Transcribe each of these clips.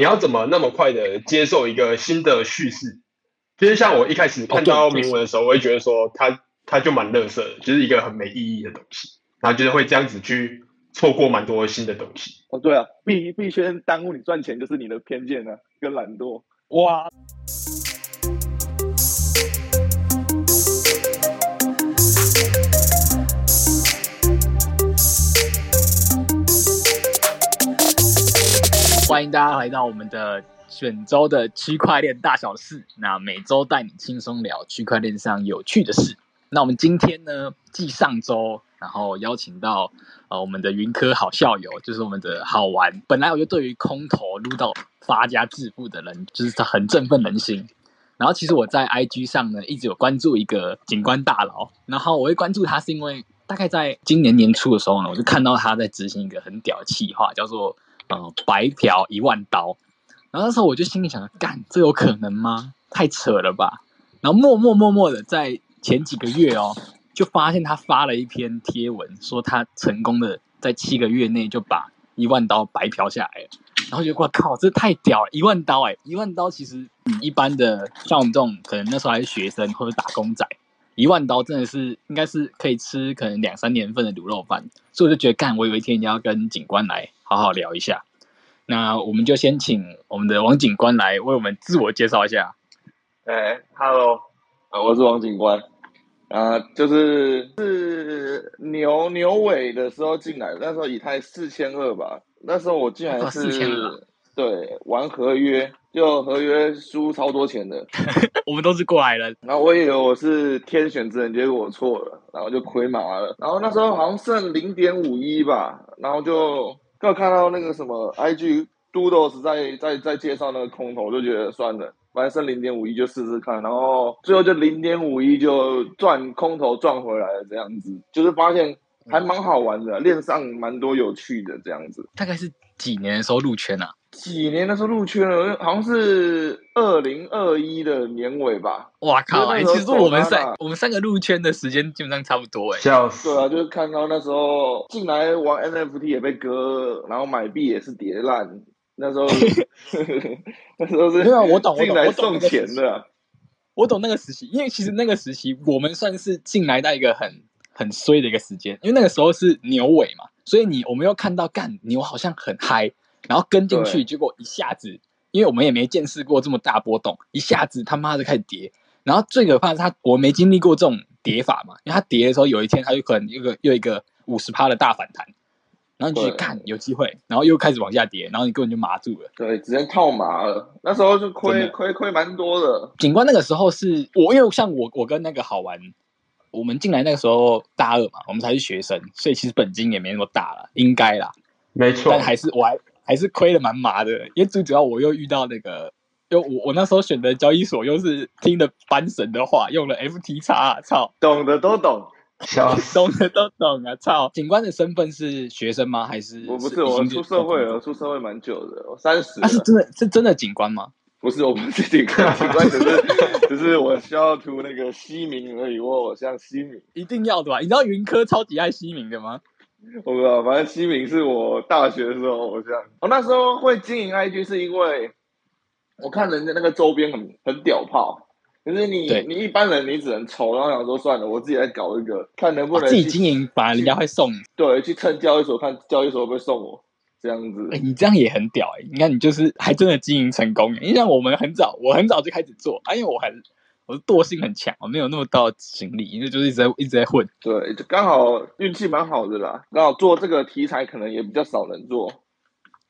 你要怎么那么快的接受一个新的叙事？其实像我一开始看到铭文的时候，我会觉得说他他就蛮垃圾的，就是一个很没意义的东西，然后就是会这样子去错过蛮多新的东西。哦，对啊，必必须耽误你赚钱就是你的偏见呢、啊，跟懒惰。哇！欢迎大家来到我们的选周的区块链大小事。那每周带你轻松聊区块链上有趣的事。那我们今天呢，继上周，然后邀请到呃我们的云科好校友，就是我们的好玩。本来我就对于空投撸到发家致富的人，就是他很振奋人心。然后其实我在 IG 上呢，一直有关注一个景观大佬。然后我会关注他，是因为大概在今年年初的时候呢，我就看到他在执行一个很屌的企划，叫做。呃，白嫖一万刀，然后那时候我就心里想着，干，这有可能吗？太扯了吧！然后默默默默的在前几个月哦，就发现他发了一篇贴文，说他成功的在七个月内就把一万刀白嫖下来了。然后就我靠，这太屌了！一万刀哎，一万刀其实你一般的像我们这种可能那时候还是学生或者打工仔，一万刀真的是应该是可以吃可能两三年份的卤肉饭。所以我就觉得，干，我有一天一定要跟警官来。好好聊一下，那我们就先请我们的王警官来为我们自我介绍一下。哎，Hello，啊，我是王警官，啊，就是是牛牛尾的时候进来的，那时候以太四千二吧，那时候我进来是，对，玩合约，就合约输超多钱的，我们都是过来人，然后我以为我是天选之人，结果我错了，然后就亏麻了，然后那时候好像剩零点五一吧，然后就。刚看到那个什么 IG Doodles 在在在介绍那个空投，我就觉得算了，反正剩零点五一就试试看，然后最后就零点五一就赚空投赚回来了，这样子就是发现还蛮好玩的，链上蛮多有趣的这样子。大概是几年的时候入圈啊？几年的时候入圈了，好像是二零二一的年尾吧。哇靠！哎、欸，其实我们三我们三个入圈的时间基本上差不多哎、欸。笑死！对啊，就是看到那时候进来玩 NFT 也被割，然后买币也是跌烂。那时候，那时候是没有我懂，进来送钱的。我懂那个时期，因为其实那个时期我们算是进来到一个很很衰的一个时间，因为那个时候是牛尾嘛，所以你我们又看到干牛好像很嗨。然后跟进去，结果一下子，因为我们也没见识过这么大波动，一下子他妈的开始跌。然后最可怕的是他，我没经历过这种跌法嘛，因为他跌的时候，有一天他就可能一个又一个五十趴的大反弹，然后你就去看有机会，然后又开始往下跌，然后你根本就麻住了。对，直接套麻了。那时候就亏亏亏蛮多的。警官那个时候是我，因为像我，我跟那个好玩，我们进来那个时候大二嘛，我们才是学生，所以其实本金也没那么大了，应该啦。没错，但还是我还。还是亏的蛮麻的，因为最主要我又遇到那个，就我我那时候选的交易所又是听的班神的话，用了 FTX 啊，操，懂的都懂，懂的都懂啊，操！警官的身份是学生吗？还是？我不是，我出社会了，出社会蛮久的，我三十。他是真的，是真的警官吗？不是，我不是警官，警官只是只是我需要涂那个西名而已，我像西名，一定要的吧？你知道云科超级爱西名的吗？我不知道，反正西敏是我大学的时候偶像。我那时候会经营 IG 是因为我看人家那个周边很很屌炮，可是你你一般人你只能抽，然后想说算了，我自己来搞一个，看能不能、啊、自己经营，反而人家会送。对，去蹭交易所看交易所会不会送我这样子。你这样也很屌哎、欸！你看你就是还真的经营成功，因为像我们很早，我很早就开始做，啊，因为我很。我的惰性很强，我没有那么大的精力，因为就是一直在一直在混。对，就刚好运气蛮好的啦。刚好做这个题材可能也比较少人做，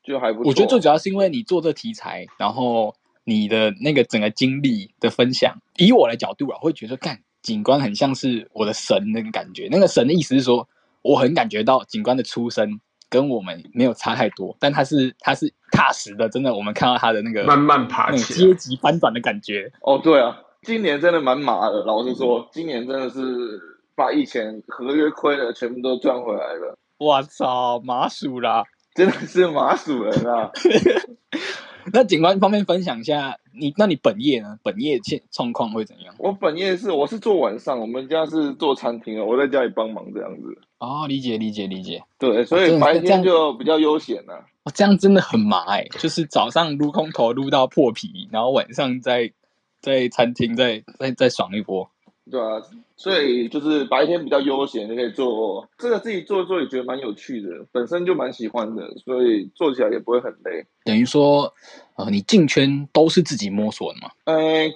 就还不错。我觉得最主要是因为你做这题材，然后你的那个整个经历的分享，以我的角度啊，我会觉得干警官很像是我的神那个感觉。那个神的意思是说，我很感觉到警官的出身跟我们没有差太多，但他是他是踏实的，真的，我们看到他的那个慢慢爬起阶级翻转的感觉。哦，对啊。今年真的蛮麻的，老实说，今年真的是把以前合约亏的全部都赚回来了。我操，麻薯啦，真的是麻薯人啊！那警官方便分享一下，你那你本业呢？本业现状况会怎样？我本业是我是做晚上，我们家是做餐厅，我在家里帮忙这样子。哦，理解理解理解。对，所以白天就比较悠闲了。哦，这样真的很麻哎，就是早上撸空头撸到破皮，然后晚上再在餐厅再再再爽一波。对啊，所以就是白天比较悠闲，就可以做这个自己做做也觉得蛮有趣的，本身就蛮喜欢的，所以做起来也不会很累。等于说，呃，你进圈都是自己摸索的吗？嗯，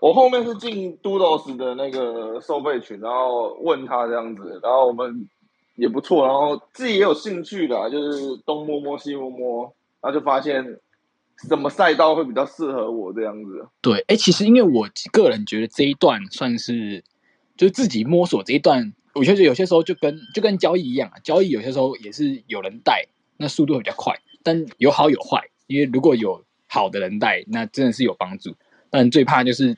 我后面是进 Doodles 的那个收费群，然后问他这样子，然后我们也不错，然后自己也有兴趣的，就是东摸摸西摸摸，然后就发现。什么赛道会比较适合我这样子？对，哎，其实因为我个人觉得这一段算是，就是自己摸索这一段，我觉得有些时候就跟就跟交易一样啊，交易有些时候也是有人带，那速度会比较快，但有好有坏，因为如果有好的人带，那真的是有帮助，但最怕就是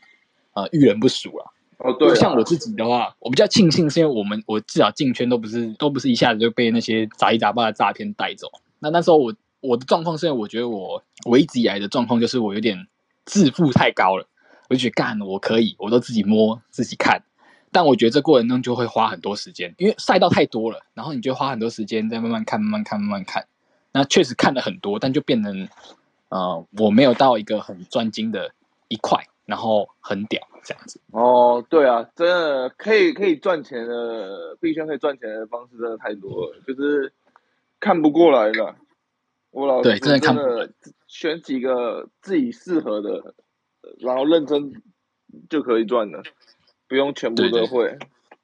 呃遇人不淑啊。哦，对，像我自己的话，我比较庆幸是因为我们我至少进圈都不是都不是一下子就被那些杂七杂八的诈骗带走，那那时候我。我的状况是我觉得我我一直以来的状况就是我有点自负太高了，我就觉得干我可以，我都自己摸自己看，但我觉得这过程中就会花很多时间，因为赛道太多了，然后你就花很多时间在慢慢看、慢慢看、慢慢看。那确实看了很多，但就变成呃我没有到一个很专精的一块，然后很屌这样子。哦，对啊，真的可以可以赚钱的币圈可以赚钱的方式真的太多了，就是看不过来了。我老对，真的看，选几个自己适合的，然后认真就可以赚了，不用全部都会。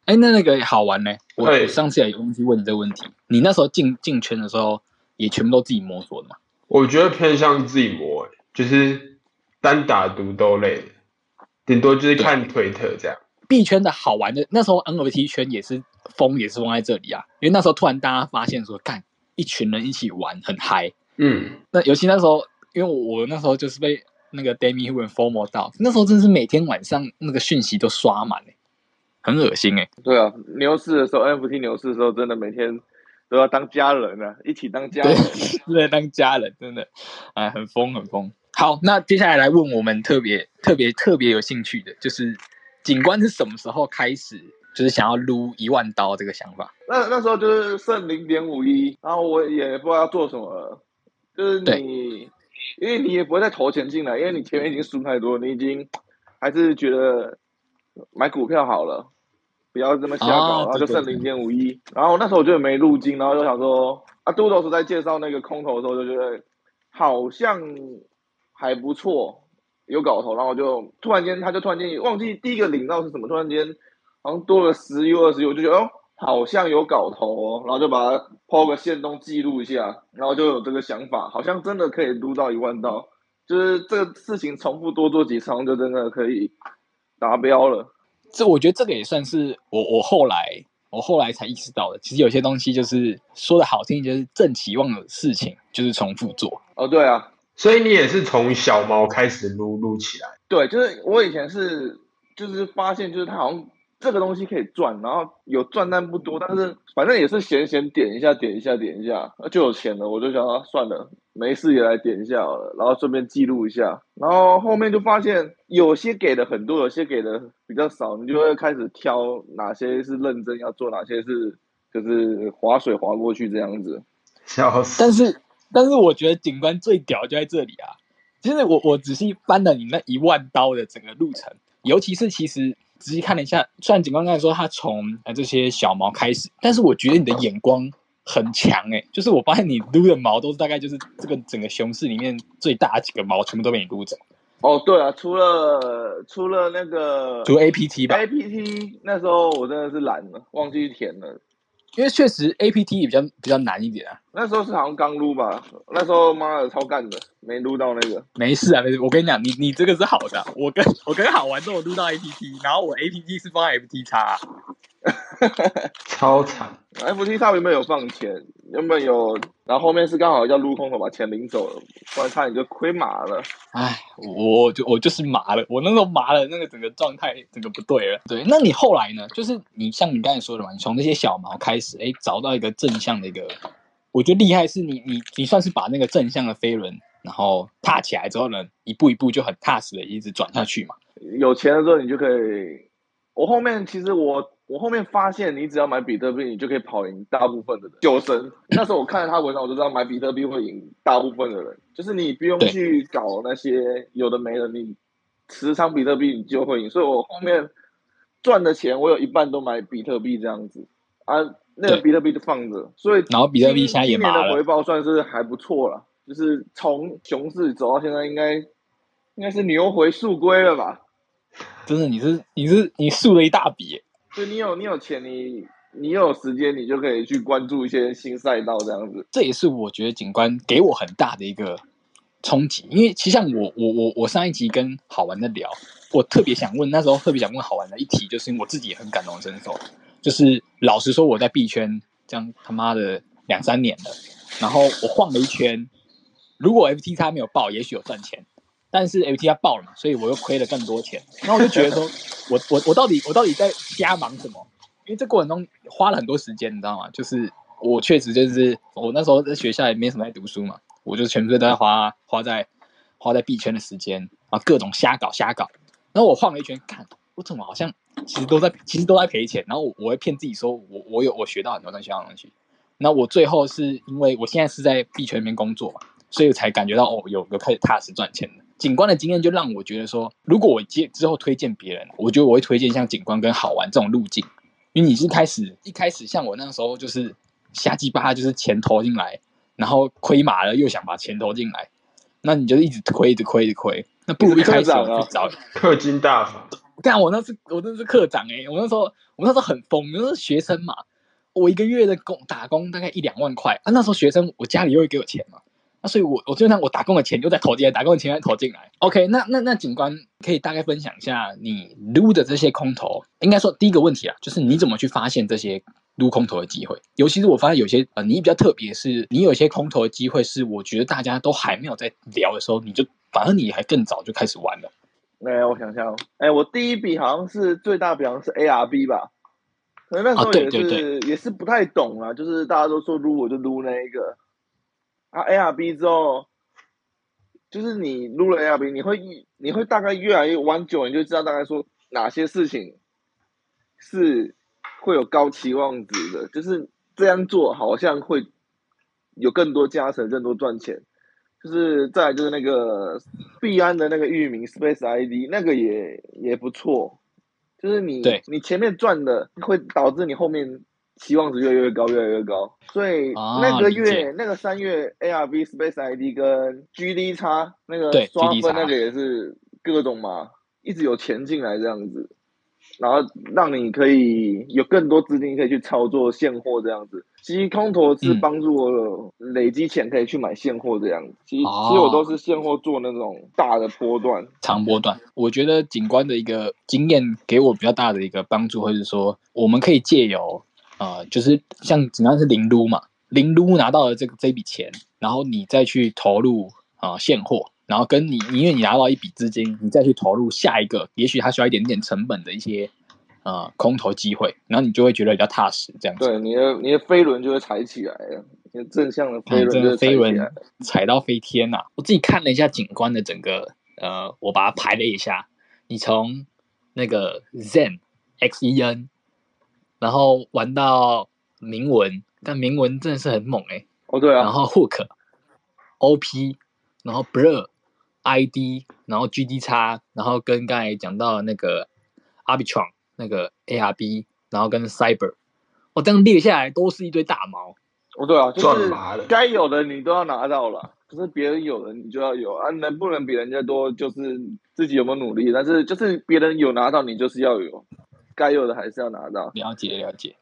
哎，那那个好玩呢？我上次也有东西问你这个问题，你那时候进进圈的时候，也全部都自己摸索的吗？我觉得偏向自己摸，就是单打独斗类的，顶多就是看推特这样。币圈的好玩的，那时候 NFT 圈也是疯，也是疯在这里啊，因为那时候突然大家发现说，干。一群人一起玩很嗨，嗯，那尤其那时候，因为我，我那时候就是被那个 Demi Hu FOMO 到，那时候真是每天晚上那个讯息都刷满哎，很恶心哎。对啊，牛市的时候，NFT 牛市的时候，真的每天都要当家人啊，一起当家人，对，当家人，真的，哎，很疯很疯。好，那接下来来问我们特别特别特别有兴趣的，就是景观是什么时候开始？就是想要撸一万刀这个想法，那那时候就是剩零点五一，然后我也不知道要做什么了，就是你，因为你也不会再投钱进来，因为你前面已经输太多，你已经还是觉得买股票好了，不要这么瞎搞，哦、然后就剩零点五一，然后那时候我就没入金，然后就想说，啊，杜老师在介绍那个空头的时候就觉得好像还不错，有搞头，然后就突然间他就突然间忘记第一个领到是什么，突然间。好像多了十 U 二十 U，我就觉得哦，好像有搞头哦，然后就把它 PO 个线动记录一下，然后就有这个想法，好像真的可以撸到一万刀，就是这个事情重复多做几场，就真的可以达标了。这我觉得这个也算是我我后来我后来才意识到的，其实有些东西就是说的好听，就是正期望的事情就是重复做。哦，对啊，所以你也是从小猫开始撸撸起来？对，就是我以前是就是发现就是它好像。这个东西可以赚，然后有赚但不多，但是反正也是闲闲点一下，点一下，点一下，就有钱了。我就想啊，算了，没事也来点一下好了，然后顺便记录一下。然后后面就发现有些给的很多，有些给的比较少，你就会开始挑哪些是认真要做，哪些是就是划水划过去这样子。笑死！但是但是我觉得警官最屌就在这里啊！其实我我仔细翻了你那一万刀的整个路程，尤其是其实。仔细看了一下，虽然警官刚才说他从呃这些小毛开始，但是我觉得你的眼光很强哎，就是我发现你撸的毛都是大概就是这个整个熊市里面最大的几个毛全部都被你撸走。哦，对啊，除了除了那个，除了 APT 吧，APT 那时候我真的是懒了，忘记填了。因为确实 A P T 也比较比较难一点啊。那时候是好像刚撸吧，那时候妈的超干的，没撸到那个。没事啊，没事。我跟你讲，你你这个是好的。我跟我跟好玩之后撸到 A P T，然后我 A P T 是放在 F T 叉啊。超惨！F T 叉原本有放钱，原本有，然后后面是刚好要撸空头把钱领走了，不然差点就亏麻了。唉，我就我就是麻了，我那时候麻了，那个整个状态整个不对了。对，那你后来呢？就是你像你刚才说的嘛，你从那些小毛开始，哎，找到一个正向的一个，我觉得厉害是你你你算是把那个正向的飞轮，然后踏起来之后呢，一步一步就很踏实的一直转下去嘛。有钱的时候你就可以，我后面其实我。我后面发现，你只要买比特币，你就可以跑赢大部分的人。九神那时候我看了他文章，我就知道买比特币会赢大部分的人，就是你不用去搞那些有的没的，你持仓比特币你就会赢。所以我后面赚的钱，我有一半都买比特币这样子啊，那个比特币就放着。所以然后比特币现在也麻了，今年的回报算是还不错了，就是从熊市走到现在，应该应该是牛回速归了吧？真的，你是你是你输了一大笔。就你有你有钱，你你有时间，你就可以去关注一些新赛道这样子。这也是我觉得景观给我很大的一个冲击，因为其实像我我我我上一集跟好玩的聊，我特别想问，那时候特别想问好玩的一题，就是因为我自己也很感同身受，就是老实说我在币圈这样他妈的两三年了，然后我晃了一圈，如果 FTX 没有爆，也许有赚钱。但是 FTX 爆了嘛，所以我又亏了更多钱。然后我就觉得说，我我我到底我到底在瞎忙什么？因为这过程中花了很多时间，你知道吗？就是我确实就是我那时候在学校也没什么在读书嘛，我就全部都在花花在花在币圈的时间啊，各种瞎搞瞎搞。然后我晃了一圈，看我怎么好像其实都在其实都在赔钱。然后我我会骗自己说我我有我学到很多东西，学到东西。那我最后是因为我现在是在币圈里面工作嘛，所以我才感觉到哦，有个开始踏实赚钱的。景观的经验就让我觉得说，如果我接之后推荐别人，我觉得我会推荐像景观跟好玩这种路径，因为你是开始一开始像我那时候就是瞎鸡巴，就是钱投进来，然后亏麻了又想把钱投进来，那你就一直亏，一直亏，一直亏。那不如一开始去找氪金大法。干我那是我那是课长哎、欸，我那时候我那时候很疯，那时候学生嘛，我一个月的工打工大概一两万块啊，那时候学生我家里又会给我钱嘛。所以我，我我就像我打工的钱又在投进来，打工的钱又在投进来。OK，那那那警官可以大概分享一下你撸的这些空投。应该说第一个问题啊，就是你怎么去发现这些撸空投的机会？尤其是我发现有些呃，你比较特别，是你有些空投的机会，是我觉得大家都还没有在聊的时候，你就反而你还更早就开始玩了。哎，我想想，哎，我第一笔好像是最大笔，好像是 ARB 吧？可能那时候也是、啊、对对对也是不太懂啊，就是大家都说撸，我就撸那一个。啊，ARB 之后，就是你撸了 ARB，你会你会大概越来越玩久，你就知道大概说哪些事情是会有高期望值的，就是这样做好像会有更多加成，更多赚钱。就是再来就是那个币安的那个域名 Space ID，那个也也不错，就是你你前面赚的会导致你后面。期望值越来越高，越来越高。所以那个月、哦、那个三月，A R V Space ID 跟 GD 那个刷分那个也是各种嘛，一直有钱进来这样子，然后让你可以有更多资金可以去操作现货这样子。其实空投是帮助我累积钱可以去买现货这样子。其实、哦、其实我都是现货做那种大的波段、长波段。我觉得景观的一个经验给我比较大的一个帮助，或者说我们可以借由。呃，就是像只要是零撸嘛，零撸拿到了这个这笔钱，然后你再去投入啊、呃、现货，然后跟你因为你拿到一笔资金，你再去投入下一个，也许它需要一点点成本的一些呃空投机会，然后你就会觉得比较踏实这样子。对，你的你的飞轮就会踩起来了，正向的飞轮就踩起来了，嗯、踩到飞天呐、啊！我自己看了一下景观的整个呃，我把它排了一下，你从那个 Zen X E N。然后玩到铭文，但铭文真的是很猛哎、欸！哦，对啊。然后 Hook、OP，然后 Blur、ID，然后 GD，然后跟刚才讲到那个 Arbitron 那个 ARB，然后跟 Cyber，我、哦、这样列下来都是一堆大毛。哦，对啊，就是该有的你都要拿到了，可是别人有的你就要有啊，能不能比人家多，就是自己有没有努力，但是就是别人有拿到，你就是要有。该有的还是要拿到。了解了解，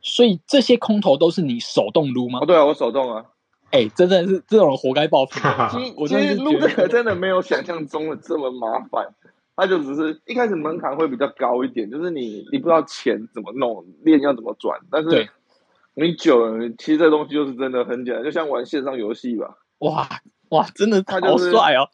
所以这些空投都是你手动撸吗？哦，对啊，我手动啊。哎、欸，真的是这种人活该报复。其实撸这个真的没有想象中的这么麻烦，它就只是一开始门槛会比较高一点，就是你你不知道钱怎么弄，链要怎么转，但是你久了，其实这东西就是真的很简单，就像玩线上游戏吧。哇哇，真的好帅哦！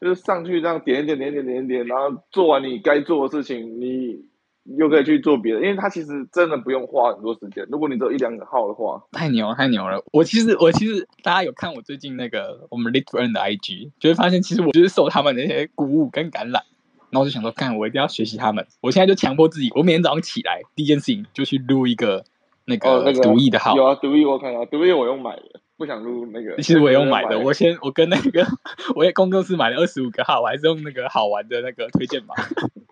就是上去这样点一点点点点点，然后做完你该做的事情，你。又可以去做别的，因为它其实真的不用花很多时间。如果你只有一两个号的话，太牛太牛了！我其实我其实大家有看我最近那个我们 Little N 的 IG，就会发现其实我就是受他们那些鼓舞跟感染。然后我就想说，看我一定要学习他们。我现在就强迫自己，我每天早上起来第一件事情就去录一个那个独立的号。哦那个、有啊，独立我看到，独立我用买的，不想录那个。其实我也用买的，我先我跟那个我也工作室买了二十五个号，我还是用那个好玩的那个推荐码。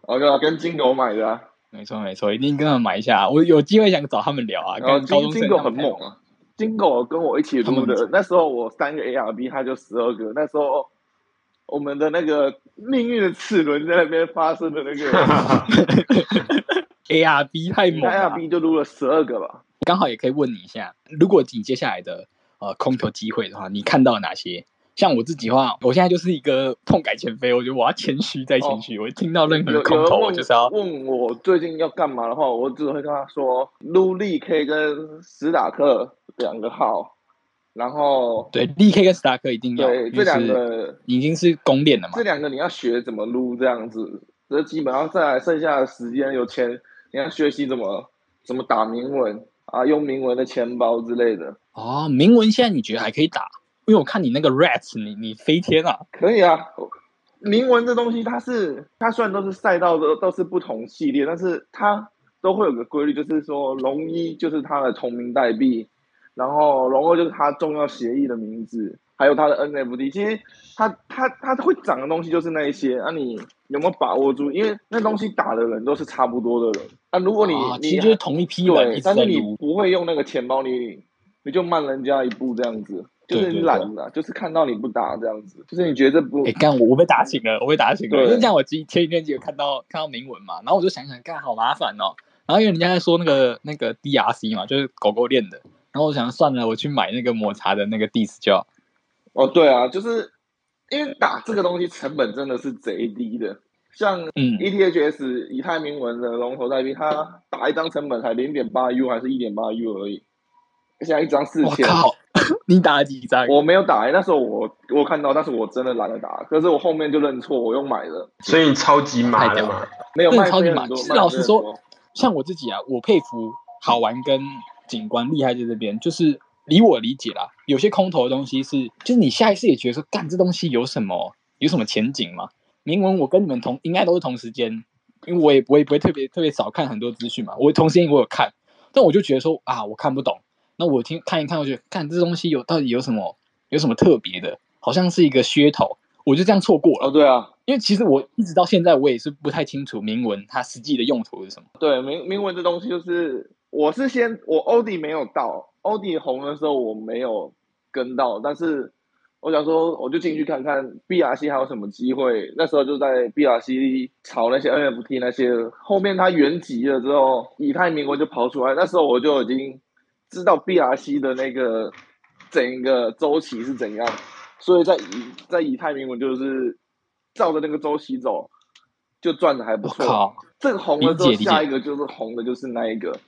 哦，对啊，跟金狗买的、啊。没错没错，一定跟他们买一下。我有机会想找他们聊啊。跟高中金狗很猛啊，金狗跟我一起录的。那时候我三个 ARB，他就十二个。那时候。我们的那个命运的齿轮在那边发生的那个 A R B 太猛了，A R B 就录了十二个吧。刚好也可以问你一下，如果你接下来的呃空投机会的话，你看到哪些？像我自己的话，我现在就是一一个痛改前非，我觉得我要谦虚再谦虚。哦、我一听到任何空头，我就是要问我最近要干嘛的话，我只会跟他说，撸力 K 跟史塔克两个号。然后对，D K 跟史塔克一定要，对，这两个已经是公链了嘛。这两个你要学怎么撸这样子，这基本上再来剩下的时间有钱，你要学习怎么怎么打铭文啊，用铭文的钱包之类的。哦，铭文现在你觉得还可以打？因为我看你那个 Rats，你你飞天啊！可以啊，铭文这东西它是它虽然都是赛道的都是不同系列，但是它都会有个规律，就是说龙一就是它的同名代币。然后龙二就是它重要协议的名字，还有它的 NFT。其实它它它会涨的东西就是那一些。那、啊、你有没有把握住？因为那东西打的人都是差不多的人。啊，如果你、啊、你其实就是同一批人，但是你不会用那个钱包，你你就慢人家一步这样子，就是你懒了，就是看到你不打这样子，就是你觉得不。哎，干我我被打醒了，我被打醒了。因为像我今前几天就有看到看到铭文嘛，然后我就想想，干好麻烦哦。然后因为人家在说那个那个 DRC 嘛，就是狗狗链的。然后我想算了，我去买那个抹茶的那个 Dis 就好。哦，对啊，就是因为打这个东西成本真的是贼低的，像 ETHS 以太铭文的龙头代币，它打一张成本才零点八 U 还是一点八 U 而已。现在一张四千。你打了几张？我没有打，那时候我我看到，但是我真的懒得打。可是我后面就认错，我又买了。所以你超级买的嘛？没有卖超级买。其实老实说，像我自己啊，我佩服好玩跟。景观厉害在这边，就是以我理解啦，有些空投的东西是，就是你下意识也觉得说，干这东西有什么，有什么前景吗？铭文我跟你们同应该都是同时间，因为我也我也不会特别特别少看很多资讯嘛，我同时间我有看，但我就觉得说啊，我看不懂，那我听看一看，我觉得看这东西有到底有什么有什么特别的，好像是一个噱头，我就这样错过了。哦，对啊，因为其实我一直到现在我也是不太清楚铭文它实际的用途是什么。对，铭铭文这东西就是。我是先，我欧弟没有到，欧弟红的时候我没有跟到，但是我想说，我就进去看看 BRC 还有什么机会。那时候就在 BRC 炒那些 NFT 那些，后面它原级了之后，以太铭文就跑出来，那时候我就已经知道 BRC 的那个整个周期是怎样，所以在以在以太铭文就是照着那个周期走，就赚的还不错。这个红了之后，下一个就是红的，就是那一个。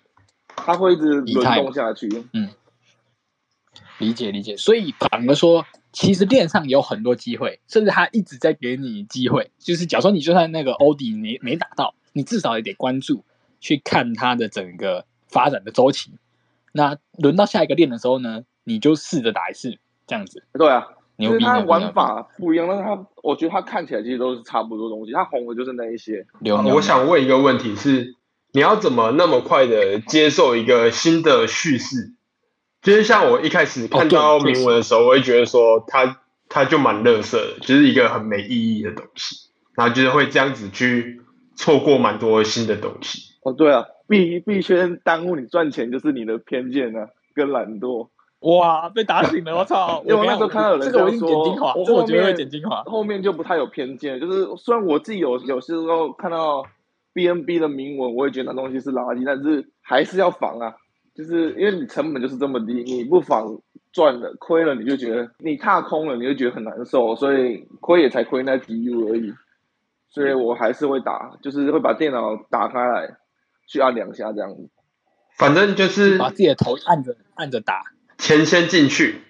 它会一直轮动下去。嗯，理解理解。所以反而说，其实链上有很多机会，甚至它一直在给你机会。就是假如说你就算那个欧迪没没打到，你至少也得关注，去看它的整个发展的周期。那轮到下一个链的时候呢，你就试着打一次，这样子。对啊，因为它玩法不一样，但是它我觉得它看起来其实都是差不多东西。它红的就是那一些。我想问一个问题是。你要怎么那么快的接受一个新的叙事？就是像我一开始看到铭文的时候，我会觉得说它它就蛮乐色的，就是一个很没意义的东西，然后就是会这样子去错过蛮多新的东西。哦，对啊，币币圈耽误你赚钱就是你的偏见啊，跟懒惰。哇，被打醒了，我操！因为我那时候看到有人这个我已经剪精华，这我觉得会剪精华，后面就不太有偏见，就是虽然我自己有有些时候看到。BNB 的铭文，我也觉得那东西是垃圾，但是还是要防啊，就是因为你成本就是这么低，你不防赚了亏了，你就觉得你踏空了，你就觉得很难受，所以亏也才亏那几 U 而已，所以我还是会打，就是会把电脑打开来去按两下这样子，反正就是把自己的头按着按着打，钱先进去，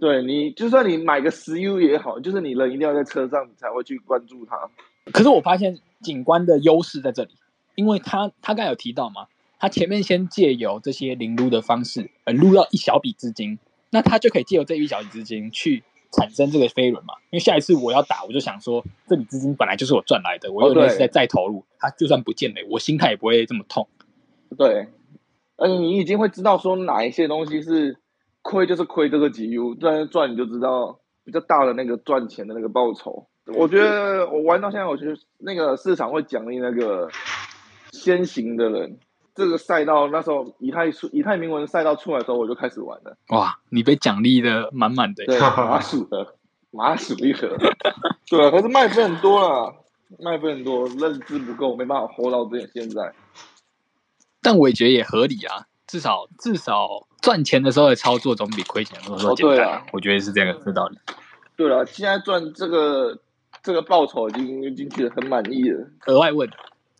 对你就算你买个十 U 也好，就是你人一定要在车上，你才会去关注它。可是我发现。景观的优势在这里，因为他他刚才有提到嘛，他前面先借由这些零撸的方式，呃，撸到一小笔资金，那他就可以借由这一小笔资金去产生这个飞轮嘛。因为下一次我要打，我就想说，这笔资金本来就是我赚来的，我又没再再投入，它就算不见了，我心态也不会这么痛。对，嗯，你已经会知道说哪一些东西是亏就是亏这个几 U，赚赚你就知道比较大的那个赚钱的那个报酬。我觉得我玩到现在，我觉得那个市场会奖励那个先行的人。这个赛道那时候以太出以太铭文赛道出来的时候，我就开始玩了。哇，你被奖励的满满的，对，麻薯的麻薯一盒。对啊，可是卖分很多啦，卖分很多，认知不够，没办法 hold 到这现在。但我也觉得也合理啊，至少至少赚钱的时候的操作总比亏钱的时候简单。哦啊、我觉得是这个这道理。对了，现在赚这个这个报酬已经已经觉得很满意了。额外问，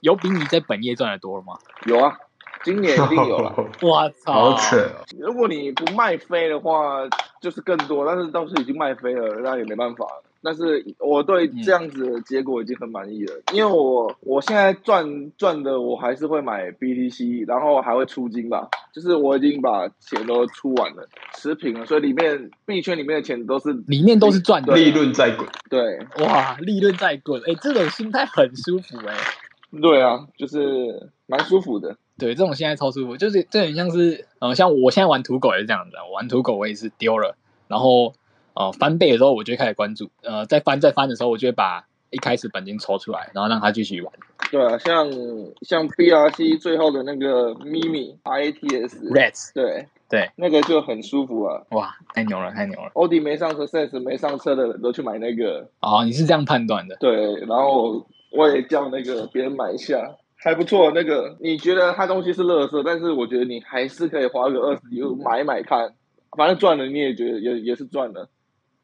有比你在本业赚的多了吗？有啊。今年一定有了，我操！好扯。如果你不卖飞的话，就是更多。但是倒是已经卖飞了，那也没办法。但是我对这样子的结果已经很满意了，嗯、因为我我现在赚赚的，我还是会买 BTC，然后还会出金吧。就是我已经把钱都出完了，持平了，所以里面币圈里面的钱都是里面都是赚的，利润在滚。对，哇，利润在滚，哎、欸，这种心态很舒服、欸，哎。对啊，就是蛮舒服的。对，这种现在超舒服，就是这很像是，呃，像我现在玩土狗也是这样子，我玩土狗我也是丢了，然后呃翻倍的时候我就开始关注，呃，再翻再翻的时候，我就会把一开始本金抽出来，然后让他继续玩。对啊，像像 BRC 最后的那个咪咪 IATS Rats，对对，那个就很舒服啊。哇，太牛了，太牛了。欧迪没上车，Sense 没上车的人都去买那个。哦，你是这样判断的？对，然后。我也叫那个别人买一下，还不错。那个你觉得他东西是垃圾，但是我觉得你还是可以花个二十几买买看，反正赚了你也觉得也也是赚了。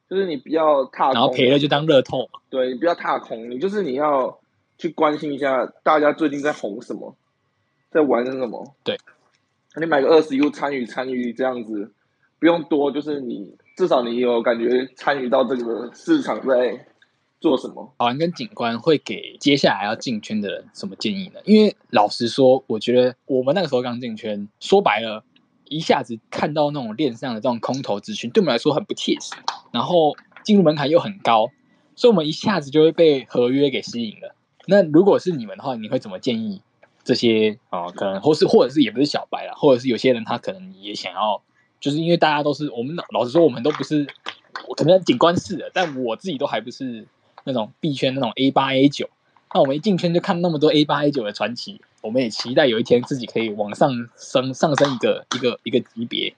就是你不要踏空，然后赔了就当乐透。对，你不要踏空，你就是你要去关心一下大家最近在红什么，在玩什么。对，你买个二十 U 参与参与这样子，不用多，就是你至少你有感觉参与到这个市场在。做什么？保安跟警官会给接下来要进圈的人什么建议呢？因为老实说，我觉得我们那个时候刚进圈，说白了，一下子看到那种链上的这种空头资讯，对我们来说很不切实。然后进入门槛又很高，所以我们一下子就会被合约给吸引了。那如果是你们的话，你会怎么建议这些啊、呃？可能或是或者是也不是小白啦，或者是有些人他可能也想要，就是因为大家都是我们老实说，我们都不是，我可能警官是的，但我自己都还不是。那种币圈那种 A 八 A 九，那我们一进圈就看那么多 A 八 A 九的传奇，我们也期待有一天自己可以往上升上升一个一个一个级别。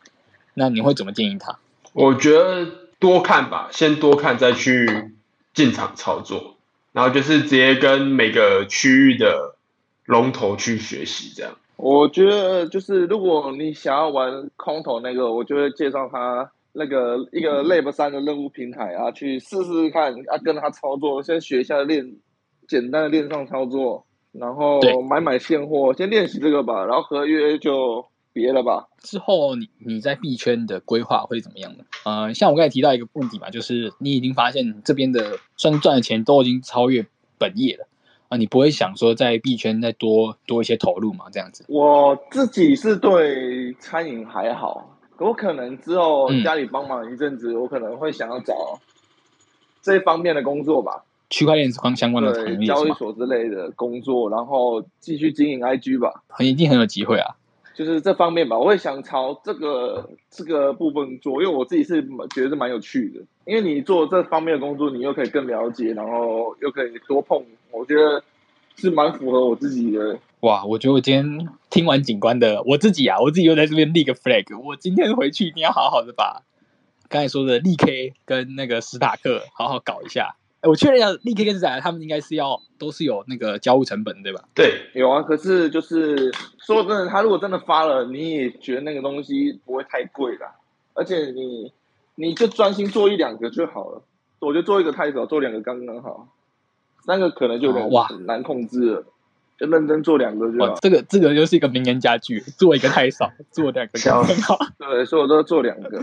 那你会怎么建议他？我觉得多看吧，先多看再去进场操作，然后就是直接跟每个区域的龙头去学习这样。我觉得就是如果你想要玩空头那个，我就会介绍他。那个一个 Lab 三的任务平台啊，去试试看啊，跟他操作，先学一下练，简单的练上操作，然后买买现货，先练习这个吧，然后合约就别了吧。之后你你在币圈的规划会怎么样呢？呃，像我刚才提到一个问题嘛，就是你已经发现这边的赚赚的钱都已经超越本业了啊，你不会想说在币圈再多多一些投入嘛？这样子。我自己是对餐饮还好。我可能之后家里帮忙一阵子，嗯、我可能会想要找这方面的工作吧，区块链相相关的对交易所之类的工作，然后继续经营 IG 吧，很一定很有机会啊。就是这方面吧，我会想朝这个这个部分做，因为我自己是觉得是蛮有趣的，因为你做这方面的工作，你又可以更了解，然后又可以多碰，我觉得是蛮符合我自己的。哇，我觉得我今天听完警官的，我自己啊，我自己又在这边立个 flag，我今天回去一定要好好的把刚才说的力 K 跟那个史塔克好好搞一下。哎，我确认一下，力 K 跟史塔克他们应该是要都是有那个交互成本，对吧？对，有啊。可是就是说真的，他如果真的发了，你也觉得那个东西不会太贵啦。而且你你就专心做一两个就好了。我觉得做一个太少，做两个刚刚好，三个可能就有点哇难控制了。就认真做两个就好。这个这个就是一个名言佳句，做一个太少，做两个刚刚好。对，所以我都做两个。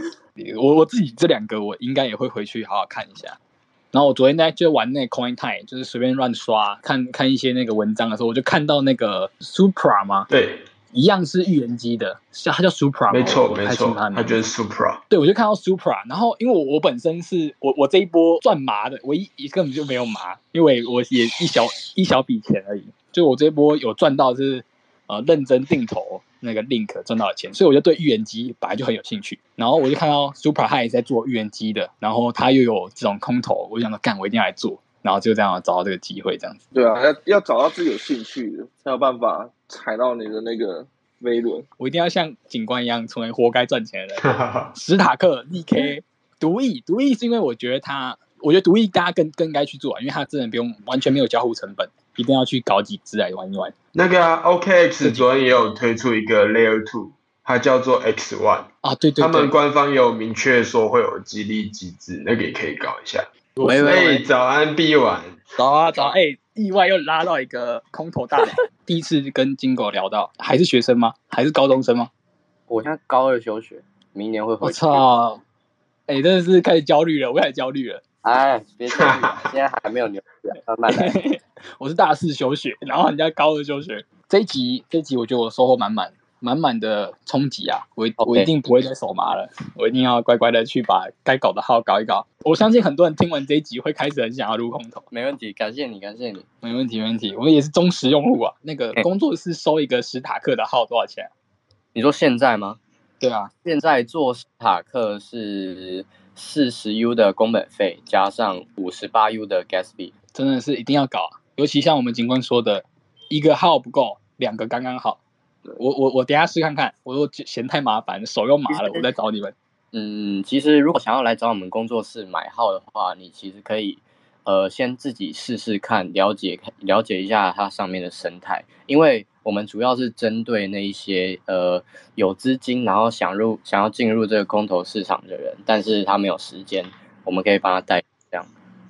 我我自己这两个我应该也会回去好好看一下。然后我昨天在就玩那个 Coin Time，就是随便乱刷，看看一些那个文章的时候，我就看到那个 Supra 嘛，对一样是预言机的，叫它叫 Supra，没错没错，它就是 Supra。对，我就看到 Supra，然后因为我我本身是我我这一波赚麻的，我一一根本就没有麻，因为我也一小一小笔钱而已，就我这一波有赚到是呃认真定投那个 Link 赚到的钱，所以我就对预言机本来就很有兴趣，然后我就看到 Supra 他也在做预言机的，然后他又有这种空投，我就想说干，我一定要来做。然后就这样找到这个机会，这样子。对啊，要要找到自己有兴趣的，才有办法踩到你的那个飞轮。我一定要像警官一样，成为活该赚钱的人。史塔克、DK、独翼，独翼是因为我觉得他，我觉得独翼大家更更应该去做啊，因为他真的不用完全没有交互成本，一定要去搞几只来玩一玩。那个啊，OKX 昨天也有推出一个 Layer Two，它叫做 X One 啊，对对对，他们官方有明确说会有激励机制，那个也可以搞一下。喂喂喂，早安，B 晚，早啊早，哎、欸，意外又拉到一个空头大佬，第一次跟金狗聊到，还是学生吗？还是高中生吗？我现在高二休学，明年会回去。我操，哎、欸，真的是开始焦虑了，我开始焦虑了。哎，别焦虑，现在还没有牛市，慢慢来。我是大四休学，然后人家高二休学。这一集，这一集我觉得我收获满满。满满的冲击啊！我我一定不会再手麻了我一定要乖乖的去把该搞的号搞一搞。我相信很多人听完这一集会开始很想要入空投。没问题，感谢你，感谢你，没问题，没问题。我们也是忠实用户啊。那个工作室收一个史塔克的号多少钱啊？你说现在吗？对啊，现在做史塔克是四十 U 的工本费加上五十八 U 的 gas fee，真的是一定要搞啊。尤其像我们警官说的，一个号不够，两个刚刚好。我我我等下试看看，我又嫌太麻烦，手又麻了，我再找你们。嗯，其实如果想要来找我们工作室买号的话，你其实可以呃先自己试试看，了解了解一下它上面的生态，因为我们主要是针对那一些呃有资金，然后想入想要进入这个空投市场的人，但是他没有时间，我们可以帮他带这样。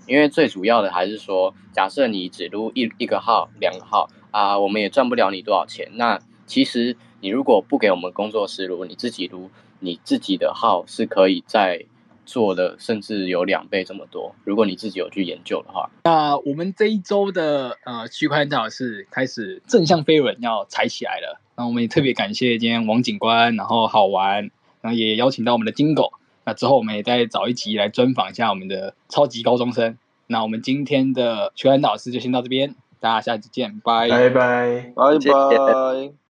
因为最主要的还是说，假设你只撸一一个号、两个号啊、呃，我们也赚不了你多少钱，那。其实你如果不给我们工作室录，你自己撸，你自己的号是可以在做的，甚至有两倍这么多。如果你自己有去研究的话，那我们这一周的呃区块链大小事开始正向飞轮要踩起来了。那我们也特别感谢今天王警官，然后好玩，然后也邀请到我们的金狗。那之后我们也再找一集来专访一下我们的超级高中生。那我们今天的区块链大师就先到这边，大家下期见，拜拜拜拜拜。